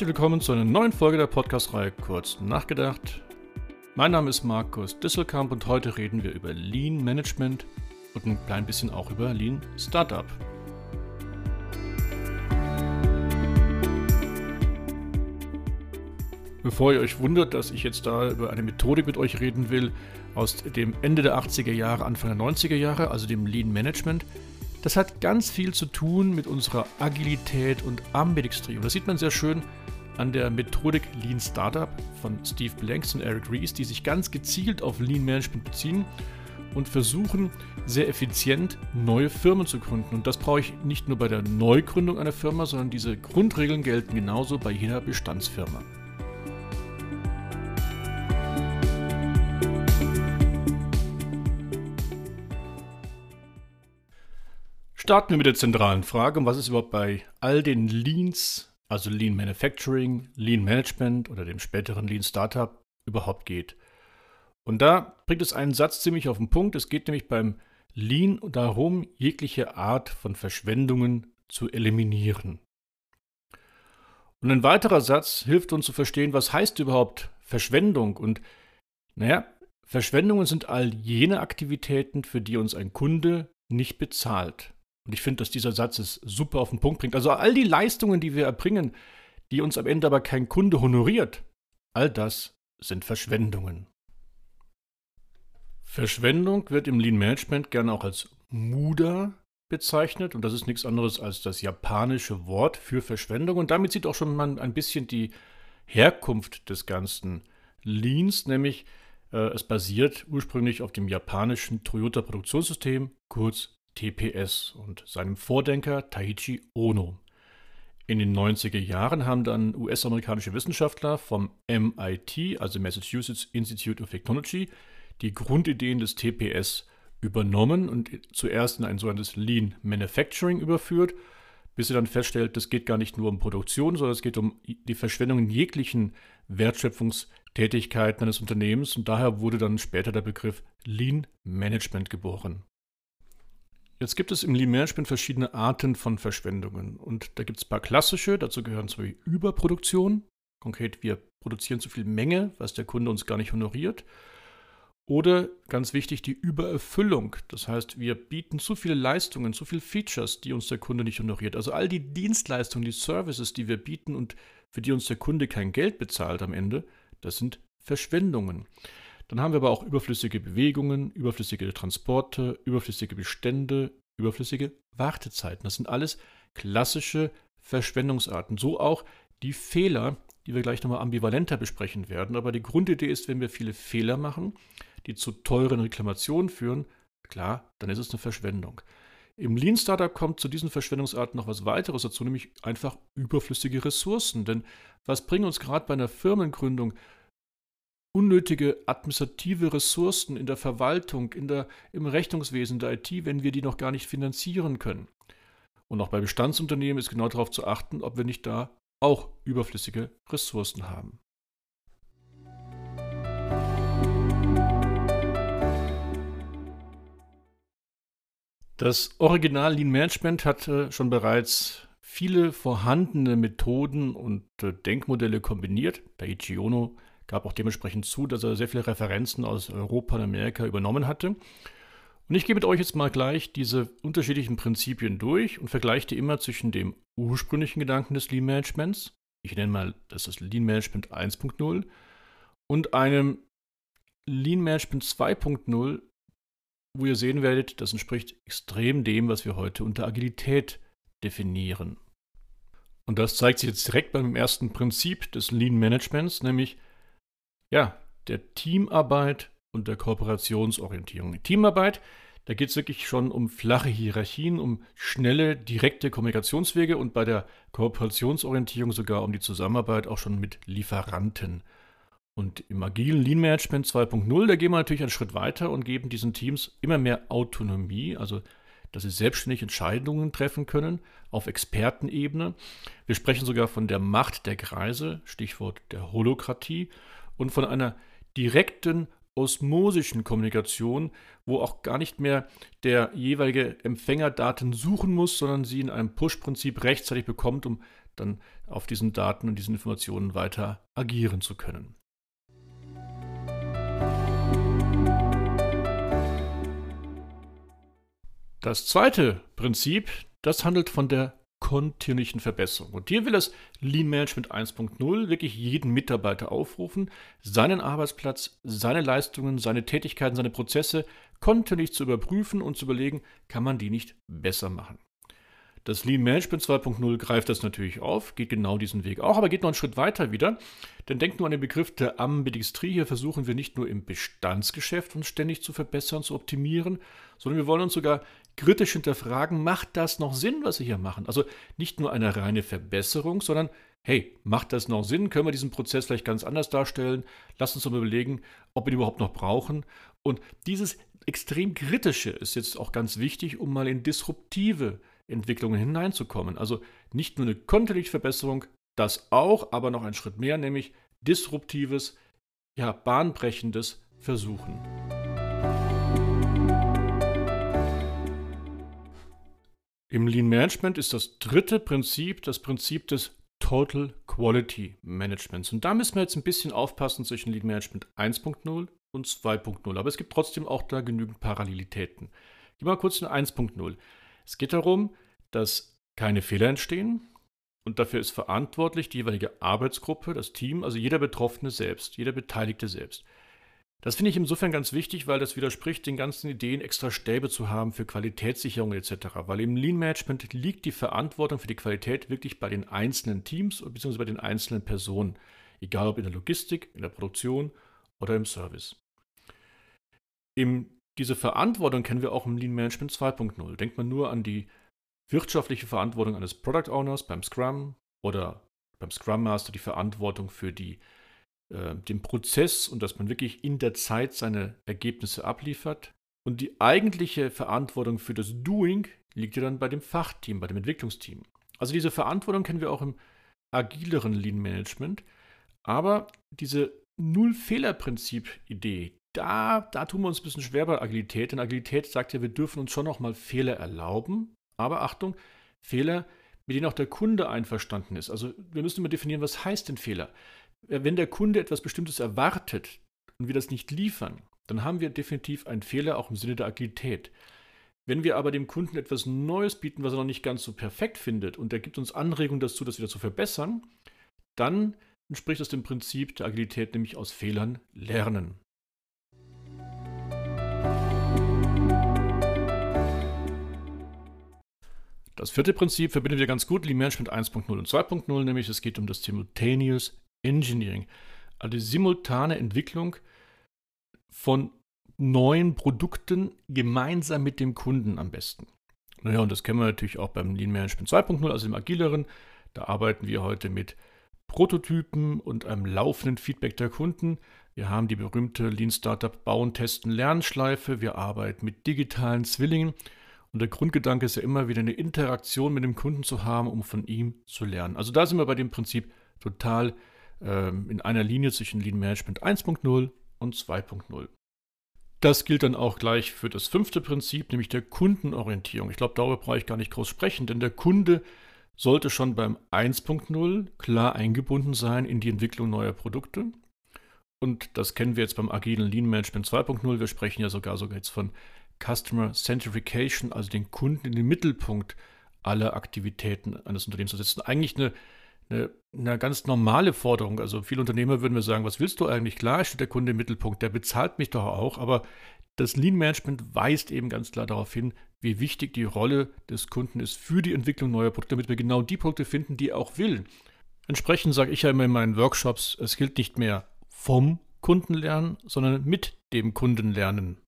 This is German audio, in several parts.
Herzlich willkommen zu einer neuen Folge der Podcast-Reihe Kurz nachgedacht. Mein Name ist Markus Disselkamp und heute reden wir über Lean Management und ein klein bisschen auch über Lean Startup. Bevor ihr euch wundert, dass ich jetzt da über eine Methodik mit euch reden will aus dem Ende der 80er Jahre, Anfang der 90er Jahre, also dem Lean Management, das hat ganz viel zu tun mit unserer Agilität und Ambidextrie. Und das sieht man sehr schön an der Methodik Lean Startup von Steve Blanks und Eric Rees, die sich ganz gezielt auf Lean Management beziehen und versuchen, sehr effizient neue Firmen zu gründen. Und das brauche ich nicht nur bei der Neugründung einer Firma, sondern diese Grundregeln gelten genauso bei jeder Bestandsfirma. Starten wir mit der zentralen Frage, was es überhaupt bei all den Leans, also Lean Manufacturing, Lean Management oder dem späteren Lean Startup überhaupt geht. Und da bringt es einen Satz ziemlich auf den Punkt. Es geht nämlich beim Lean darum, jegliche Art von Verschwendungen zu eliminieren. Und ein weiterer Satz hilft uns zu verstehen, was heißt überhaupt Verschwendung. Und naja, Verschwendungen sind all jene Aktivitäten, für die uns ein Kunde nicht bezahlt. Und ich finde, dass dieser Satz es super auf den Punkt bringt. Also all die Leistungen, die wir erbringen, die uns am Ende aber kein Kunde honoriert, all das sind Verschwendungen. Verschwendung wird im Lean Management gerne auch als Muda bezeichnet und das ist nichts anderes als das japanische Wort für Verschwendung und damit sieht auch schon mal ein bisschen die Herkunft des ganzen Leans, nämlich äh, es basiert ursprünglich auf dem japanischen Toyota Produktionssystem, kurz TPS und seinem Vordenker Taiichi Ono. In den 90er Jahren haben dann US-amerikanische Wissenschaftler vom MIT, also Massachusetts Institute of Technology, die Grundideen des TPS übernommen und zuerst in ein sogenanntes Lean Manufacturing überführt, bis sie dann feststellt, es geht gar nicht nur um Produktion, sondern es geht um die Verschwendung jeglichen Wertschöpfungstätigkeiten eines Unternehmens und daher wurde dann später der Begriff Lean Management geboren. Jetzt gibt es im Management verschiedene Arten von Verschwendungen. Und da gibt es ein paar klassische, dazu gehören zum Beispiel Überproduktion. Konkret, wir produzieren zu viel Menge, was der Kunde uns gar nicht honoriert. Oder ganz wichtig, die Übererfüllung. Das heißt, wir bieten zu viele Leistungen, zu viele Features, die uns der Kunde nicht honoriert. Also all die Dienstleistungen, die Services, die wir bieten und für die uns der Kunde kein Geld bezahlt am Ende, das sind Verschwendungen. Dann haben wir aber auch überflüssige Bewegungen, überflüssige Transporte, überflüssige Bestände, überflüssige Wartezeiten. Das sind alles klassische Verschwendungsarten. So auch die Fehler, die wir gleich nochmal ambivalenter besprechen werden. Aber die Grundidee ist, wenn wir viele Fehler machen, die zu teuren Reklamationen führen, klar, dann ist es eine Verschwendung. Im Lean Startup kommt zu diesen Verschwendungsarten noch was weiteres dazu, nämlich einfach überflüssige Ressourcen. Denn was bringen uns gerade bei einer Firmengründung unnötige administrative Ressourcen in der Verwaltung, in der, im Rechnungswesen der IT, wenn wir die noch gar nicht finanzieren können. Und auch bei Bestandsunternehmen ist genau darauf zu achten, ob wir nicht da auch überflüssige Ressourcen haben. Das Original Lean Management hatte schon bereits viele vorhandene Methoden und äh, Denkmodelle kombiniert. Daiichi Ono gab auch dementsprechend zu, dass er sehr viele Referenzen aus Europa und Amerika übernommen hatte. Und ich gehe mit euch jetzt mal gleich diese unterschiedlichen Prinzipien durch und vergleiche die immer zwischen dem ursprünglichen Gedanken des Lean Managements, ich nenne mal das ist Lean Management 1.0, und einem Lean Management 2.0, wo ihr sehen werdet, das entspricht extrem dem, was wir heute unter Agilität definieren. Und das zeigt sich jetzt direkt beim ersten Prinzip des Lean Managements, nämlich ja, der Teamarbeit und der Kooperationsorientierung. Teamarbeit, da geht es wirklich schon um flache Hierarchien, um schnelle, direkte Kommunikationswege und bei der Kooperationsorientierung sogar um die Zusammenarbeit auch schon mit Lieferanten. Und im agilen Lean Management 2.0, da gehen wir natürlich einen Schritt weiter und geben diesen Teams immer mehr Autonomie, also dass sie selbstständig Entscheidungen treffen können auf Expertenebene. Wir sprechen sogar von der Macht der Kreise, Stichwort der Holokratie und von einer direkten osmosischen Kommunikation, wo auch gar nicht mehr der jeweilige Empfänger Daten suchen muss, sondern sie in einem Push-Prinzip rechtzeitig bekommt, um dann auf diesen Daten und diesen Informationen weiter agieren zu können. Das zweite Prinzip, das handelt von der kontinuierlichen Verbesserung. Und hier will das Lean Management 1.0 wirklich jeden Mitarbeiter aufrufen, seinen Arbeitsplatz, seine Leistungen, seine Tätigkeiten, seine Prozesse kontinuierlich zu überprüfen und zu überlegen, kann man die nicht besser machen. Das Lean Management 2.0 greift das natürlich auf, geht genau diesen Weg auch, aber geht noch einen Schritt weiter wieder. Denn denkt nur an den Begriff der Ambidextrie. Hier versuchen wir nicht nur im Bestandsgeschäft uns ständig zu verbessern, zu optimieren, sondern wir wollen uns sogar kritisch hinterfragen, macht das noch Sinn, was wir hier machen? Also nicht nur eine reine Verbesserung, sondern hey, macht das noch Sinn? Können wir diesen Prozess vielleicht ganz anders darstellen? Lass uns mal überlegen, ob wir ihn überhaupt noch brauchen. Und dieses extrem kritische ist jetzt auch ganz wichtig, um mal in disruptive Entwicklungen hineinzukommen. Also nicht nur eine kontinuierliche Verbesserung, das auch, aber noch ein Schritt mehr, nämlich disruptives, ja, bahnbrechendes Versuchen. Im Lean Management ist das dritte Prinzip das Prinzip des Total Quality Managements. Und da müssen wir jetzt ein bisschen aufpassen zwischen Lean Management 1.0 und 2.0. Aber es gibt trotzdem auch da genügend Parallelitäten. Gehen wir mal kurz in 1.0. Es geht darum, dass keine Fehler entstehen und dafür ist verantwortlich die jeweilige Arbeitsgruppe, das Team, also jeder Betroffene selbst, jeder Beteiligte selbst. Das finde ich insofern ganz wichtig, weil das widerspricht den ganzen Ideen, extra Stäbe zu haben für Qualitätssicherung etc. Weil im Lean Management liegt die Verantwortung für die Qualität wirklich bei den einzelnen Teams bzw. bei den einzelnen Personen, egal ob in der Logistik, in der Produktion oder im Service. Im diese Verantwortung kennen wir auch im Lean Management 2.0. Denkt man nur an die wirtschaftliche Verantwortung eines Product Owners beim Scrum oder beim Scrum Master die Verantwortung für die, äh, den Prozess und dass man wirklich in der Zeit seine Ergebnisse abliefert. Und die eigentliche Verantwortung für das Doing liegt ja dann bei dem Fachteam, bei dem Entwicklungsteam. Also diese Verantwortung kennen wir auch im agileren Lean Management. Aber diese Null-Fehler-Prinzip-Idee, da, da tun wir uns ein bisschen schwer bei Agilität, denn Agilität sagt ja, wir dürfen uns schon noch mal Fehler erlauben, aber Achtung, Fehler, mit denen auch der Kunde einverstanden ist. Also wir müssen immer definieren, was heißt denn Fehler? Wenn der Kunde etwas Bestimmtes erwartet und wir das nicht liefern, dann haben wir definitiv einen Fehler auch im Sinne der Agilität. Wenn wir aber dem Kunden etwas Neues bieten, was er noch nicht ganz so perfekt findet und er gibt uns Anregungen dazu, das wieder zu verbessern, dann entspricht das dem Prinzip der Agilität, nämlich aus Fehlern lernen. Das vierte Prinzip verbindet wir ganz gut, Lean Management 1.0 und 2.0, nämlich es geht um das Simultaneous Engineering, also die simultane Entwicklung von neuen Produkten gemeinsam mit dem Kunden am besten. Naja, und das kennen wir natürlich auch beim Lean Management 2.0, also dem agileren. Da arbeiten wir heute mit Prototypen und einem laufenden Feedback der Kunden. Wir haben die berühmte Lean Startup Bauen, Testen, Lernschleife. Wir arbeiten mit digitalen Zwillingen und der Grundgedanke ist ja immer wieder eine Interaktion mit dem Kunden zu haben, um von ihm zu lernen. Also da sind wir bei dem Prinzip total ähm, in einer Linie zwischen Lean Management 1.0 und 2.0. Das gilt dann auch gleich für das fünfte Prinzip, nämlich der Kundenorientierung. Ich glaube, darüber brauche ich gar nicht groß sprechen, denn der Kunde sollte schon beim 1.0 klar eingebunden sein in die Entwicklung neuer Produkte. Und das kennen wir jetzt beim agilen Lean Management 2.0. Wir sprechen ja sogar sogar jetzt von Customer Centrification, also den Kunden in den Mittelpunkt aller Aktivitäten eines Unternehmens zu setzen. Eigentlich eine, eine, eine, ganz normale Forderung. Also viele Unternehmer würden mir sagen, was willst du eigentlich? Klar steht der Kunde im Mittelpunkt, der bezahlt mich doch auch, aber das Lean Management weist eben ganz klar darauf hin, wie wichtig die Rolle des Kunden ist für die Entwicklung neuer Produkte, damit wir genau die Produkte finden, die er auch will. Entsprechend sage ich ja immer in meinen Workshops, es gilt nicht mehr vom Kunden lernen, sondern mit dem Kunden lernen.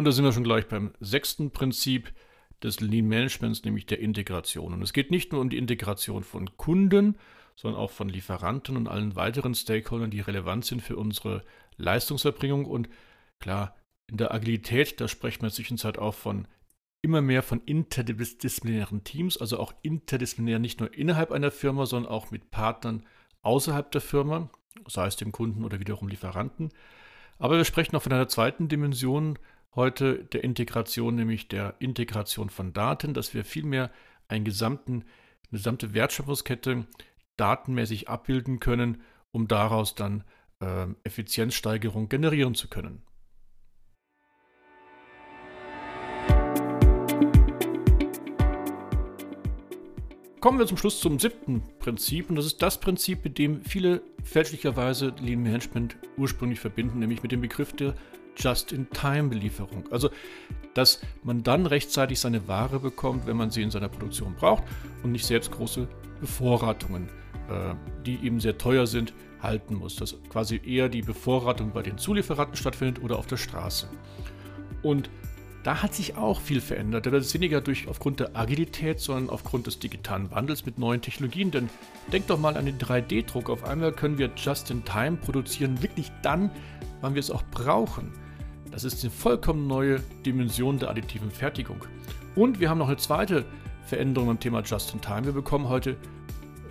Und da sind wir schon gleich beim sechsten Prinzip des Lean Managements, nämlich der Integration. Und es geht nicht nur um die Integration von Kunden, sondern auch von Lieferanten und allen weiteren Stakeholdern, die relevant sind für unsere Leistungserbringung. Und klar, in der Agilität, da sprechen wir in der Zwischenzeit auch von immer mehr von interdisziplinären Teams, also auch interdisziplinär nicht nur innerhalb einer Firma, sondern auch mit Partnern außerhalb der Firma, sei es dem Kunden oder wiederum Lieferanten. Aber wir sprechen auch von einer zweiten Dimension, heute der Integration, nämlich der Integration von Daten, dass wir vielmehr einen gesamten, eine gesamte Wertschöpfungskette datenmäßig abbilden können, um daraus dann äh, Effizienzsteigerung generieren zu können. Kommen wir zum Schluss zum siebten Prinzip und das ist das Prinzip, mit dem viele fälschlicherweise Lean Management ursprünglich verbinden, nämlich mit dem Begriff der Just-in-Time-Belieferung. Also, dass man dann rechtzeitig seine Ware bekommt, wenn man sie in seiner Produktion braucht und nicht selbst große Bevorratungen, äh, die eben sehr teuer sind, halten muss. Dass quasi eher die Bevorratung bei den Zulieferanten stattfindet oder auf der Straße. Und da hat sich auch viel verändert. Das ist weniger durch aufgrund der Agilität, sondern aufgrund des digitalen Wandels mit neuen Technologien. Denn denkt doch mal an den 3D-Druck. Auf einmal können wir just in time produzieren, wirklich dann, wann wir es auch brauchen. Das ist eine vollkommen neue Dimension der additiven Fertigung. Und wir haben noch eine zweite Veränderung beim Thema Just in Time. Wir bekommen heute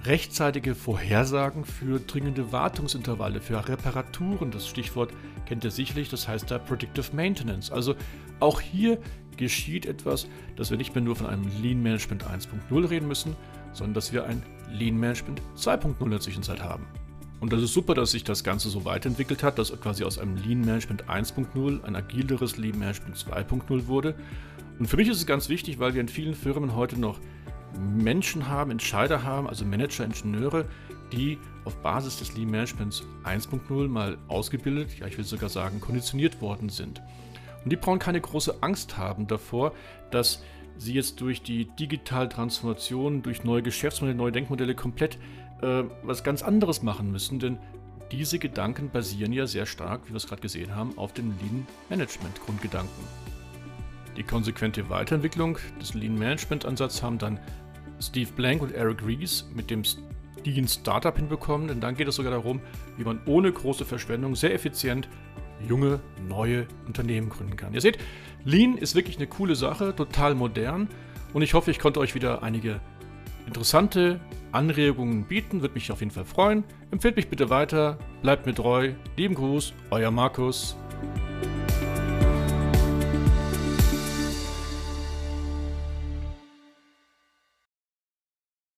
rechtzeitige Vorhersagen für dringende Wartungsintervalle, für Reparaturen. Das Stichwort kennt ihr sicherlich, das heißt da Predictive Maintenance. Also auch hier geschieht etwas, dass wir nicht mehr nur von einem Lean Management 1.0 reden müssen, sondern dass wir ein Lean Management 2.0 in der Zwischenzeit haben. Und das ist super, dass sich das Ganze so weiterentwickelt hat, dass quasi aus einem Lean Management 1.0 ein agileres Lean Management 2.0 wurde. Und für mich ist es ganz wichtig, weil wir in vielen Firmen heute noch Menschen haben, Entscheider haben, also Manager, Ingenieure, die auf Basis des Lean Managements 1.0 mal ausgebildet, ja ich will sogar sagen konditioniert worden sind. Und die brauchen keine große Angst haben davor, dass sie jetzt durch die digitale Transformation, durch neue Geschäftsmodelle, neue Denkmodelle komplett äh, was ganz anderes machen müssen, denn diese Gedanken basieren ja sehr stark, wie wir es gerade gesehen haben, auf dem Lean Management Grundgedanken. Die konsequente Weiterentwicklung des Lean Management Ansatzes haben dann Steve Blank und Eric Rees mit dem Lean Startup hinbekommen, denn dann geht es sogar darum, wie man ohne große Verschwendung sehr effizient junge, neue Unternehmen gründen kann. Ihr seht, Lean ist wirklich eine coole Sache, total modern und ich hoffe, ich konnte euch wieder einige interessante Anregungen bieten, würde mich auf jeden Fall freuen. Empfehlt mich bitte weiter, bleibt mir treu. Lieben Gruß, euer Markus.